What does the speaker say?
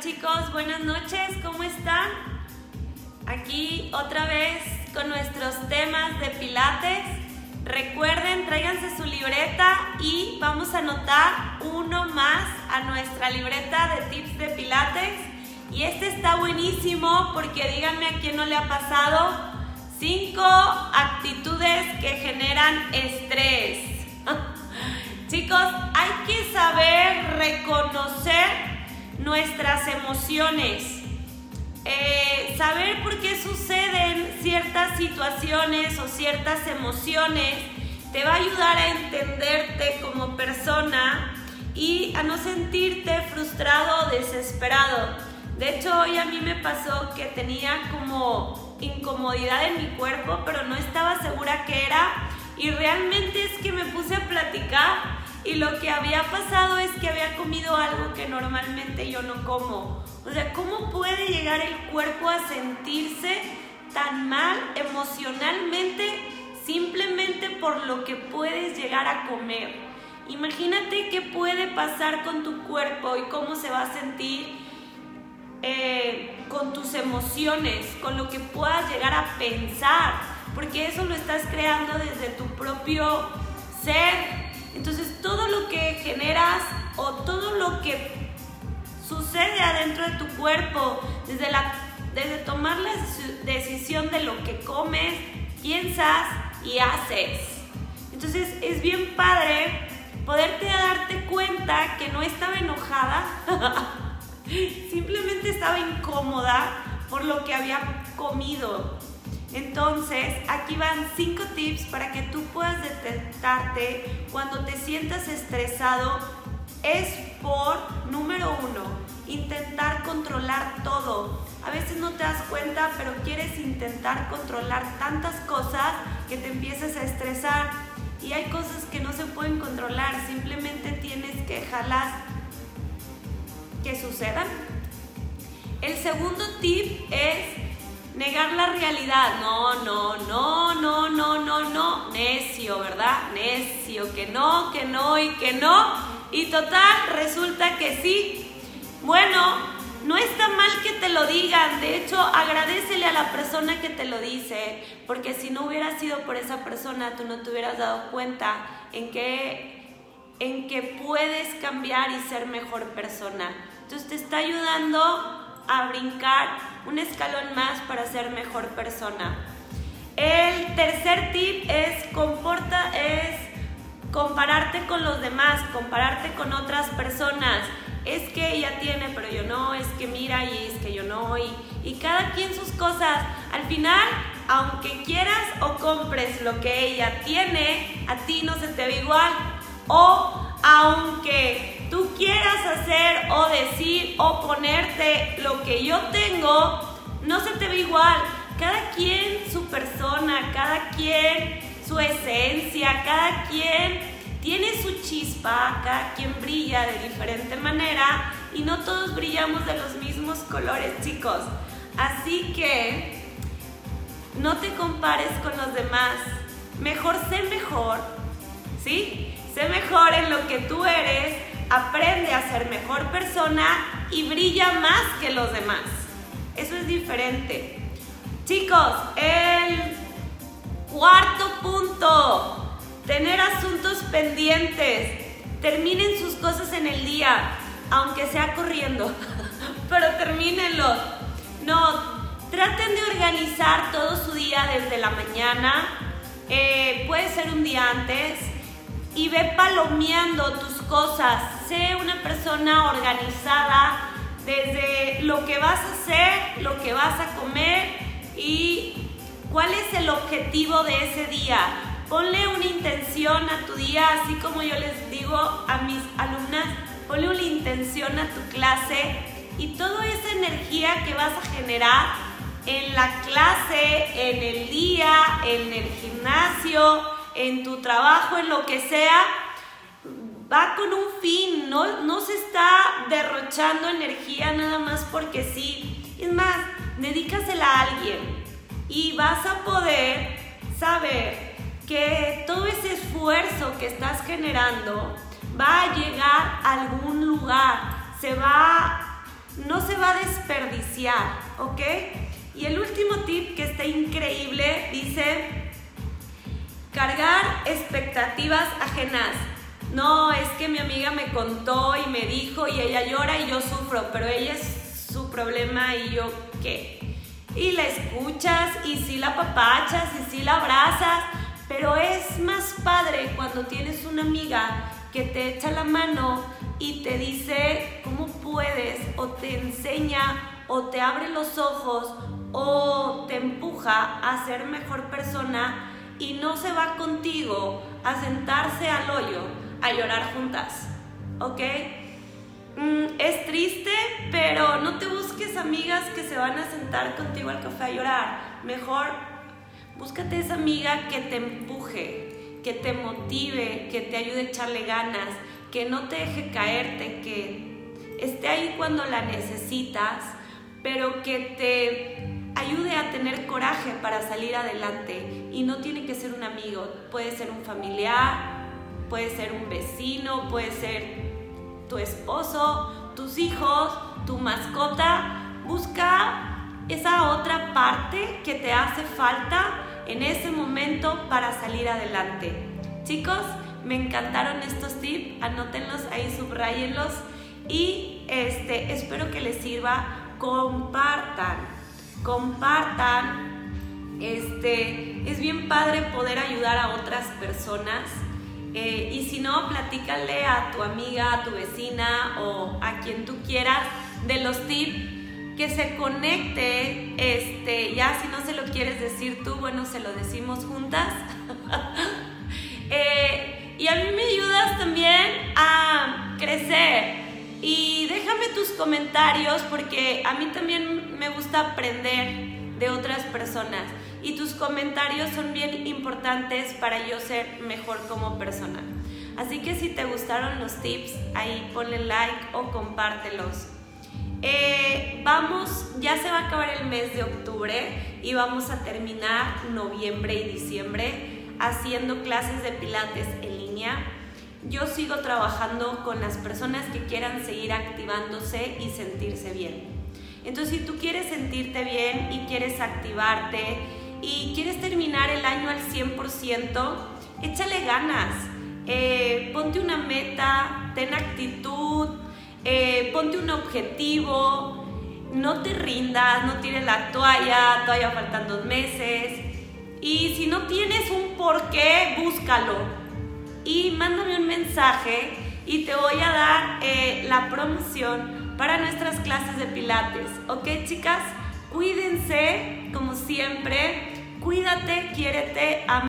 Chicos, buenas noches, ¿cómo están? Aquí otra vez con nuestros temas de pilates. Recuerden, tráiganse su libreta y vamos a anotar uno más a nuestra libreta de tips de pilates. Y este está buenísimo porque díganme a quién no le ha pasado. Cinco actitudes que generan estrés. Nuestras emociones. Eh, saber por qué suceden ciertas situaciones o ciertas emociones te va a ayudar a entenderte como persona y a no sentirte frustrado o desesperado. De hecho, hoy a mí me pasó que tenía como incomodidad en mi cuerpo, pero no estaba segura qué era. Y realmente es que me puse y lo que había pasado es que había comido algo que normalmente yo no como. O sea, ¿cómo puede llegar el cuerpo a sentirse tan mal emocionalmente simplemente por lo que puedes llegar a comer? Imagínate qué puede pasar con tu cuerpo y cómo se va a sentir eh, con tus emociones, con lo que puedas llegar a pensar, porque eso lo estás creando desde tu propio ser, lo que sucede adentro de tu cuerpo, desde, la, desde tomar la decisión de lo que comes, piensas y haces. Entonces es bien padre poderte darte cuenta que no estaba enojada, simplemente estaba incómoda por lo que había comido. Entonces, aquí van cinco tips para que tú puedas detectarte cuando te sientas estresado. Es por, número uno, intentar controlar todo. A veces no te das cuenta, pero quieres intentar controlar tantas cosas que te empiezas a estresar. Y hay cosas que no se pueden controlar, simplemente tienes que dejarlas que sucedan. El segundo tip es Negar la realidad. No, no, no, no, no, no, no. Necio, ¿verdad? Necio. Que no, que no y que no. Y total, resulta que sí. Bueno, no está mal que te lo digan. De hecho, agradecele a la persona que te lo dice. Porque si no hubiera sido por esa persona, tú no te hubieras dado cuenta en que, en puedes cambiar y ser mejor persona. Entonces te está ayudando a brincar un escalón más para ser mejor persona. El tercer tip es comporta es compararte con los demás, compararte con otras personas. Es que ella tiene, pero yo no, es que mira y es que yo no, y, y cada quien sus cosas. Al final, aunque quieras o compres lo que ella tiene, a ti no se te ve igual. O aunque tú quieras hacer o decir o ponerte lo que yo tengo, no se te ve igual. Cada quien su persona, cada quien su esencia, cada quien tiene su chispa, cada quien brilla de diferente manera y no todos brillamos de los mismos colores, chicos. Así que no te compares con los demás. Mejor sé mejor, ¿sí? Sé mejor en lo que tú eres, aprende a ser mejor persona y brilla más que los demás. Eso es diferente. Chicos, el cuarto punto, tener asuntos pendientes. Terminen sus cosas en el día, aunque sea corriendo, pero termínenlo. No, traten de organizar todo su día desde la mañana. Eh, puede ser un día antes, y ve palomeando tus cosas. Sé una persona organizada desde lo que vas a hacer, lo que vas a comer y cuál es el objetivo de ese día. Ponle una intención a tu día, así como yo les digo a mis alumnas, ponle una intención a tu clase y toda esa energía que vas a generar en la clase, en el día, en el gimnasio, en tu trabajo, en lo que sea, va con un fin, no, se está derrochando energía nada más porque sí. Es más, dedícasela a alguien y vas a poder saber que todo ese esfuerzo que estás generando va a llegar a algún lugar, se va no se va a desperdiciar, ¿ok? Y el último tip que está increíble dice, cargar expectativas ajenas. No, es que mi amiga me contó y me dijo y ella llora y yo sufro, pero ella es su problema y yo qué. Y la escuchas y sí la papachas y sí la abrazas, pero es más padre cuando tienes una amiga que te echa la mano y te dice cómo puedes o te enseña o te abre los ojos o te empuja a ser mejor persona y no se va contigo a sentarse al hoyo a llorar juntas, ¿ok? Mm, es triste, pero no te busques amigas que se van a sentar contigo al café a llorar. Mejor búscate esa amiga que te empuje, que te motive, que te ayude a echarle ganas, que no te deje caerte, que esté ahí cuando la necesitas, pero que te ayude a tener coraje para salir adelante. Y no tiene que ser un amigo, puede ser un familiar, puede ser un vecino, puede ser tu esposo, tus hijos, tu mascota. Busca esa otra parte que te hace falta en ese momento para salir adelante. Chicos, me encantaron estos tips, anótenlos ahí, subrayenlos y este, espero que les sirva. Compartan, compartan. Este, es bien padre poder ayudar a otras personas. Eh, y si no, platícale a tu amiga, a tu vecina o a quien tú quieras de los tips que se conecte, este, ya si no se lo quieres decir tú, bueno, se lo decimos juntas. eh, y a mí me ayudas también a crecer. Y déjame tus comentarios porque a mí también me gusta aprender de otras personas. Y tus comentarios son bien importantes para yo ser mejor como persona. Así que si te gustaron los tips, ahí ponle like o compártelos. Eh, vamos, ya se va a acabar el mes de octubre y vamos a terminar noviembre y diciembre haciendo clases de pilates en línea. Yo sigo trabajando con las personas que quieran seguir activándose y sentirse bien. Entonces, si tú quieres sentirte bien y quieres activarte y quieres terminar el año al 100%, échale ganas. Eh, ponte una meta, ten actitud, eh, ponte un objetivo, no te rindas, no tires la toalla, todavía faltan dos meses. Y si no tienes un por qué, búscalo. Y mándame un mensaje y te voy a dar eh, la promoción para nuestras clases de pilates. ¿Ok, chicas? Cuídense, como siempre. Cuídate, quiérete,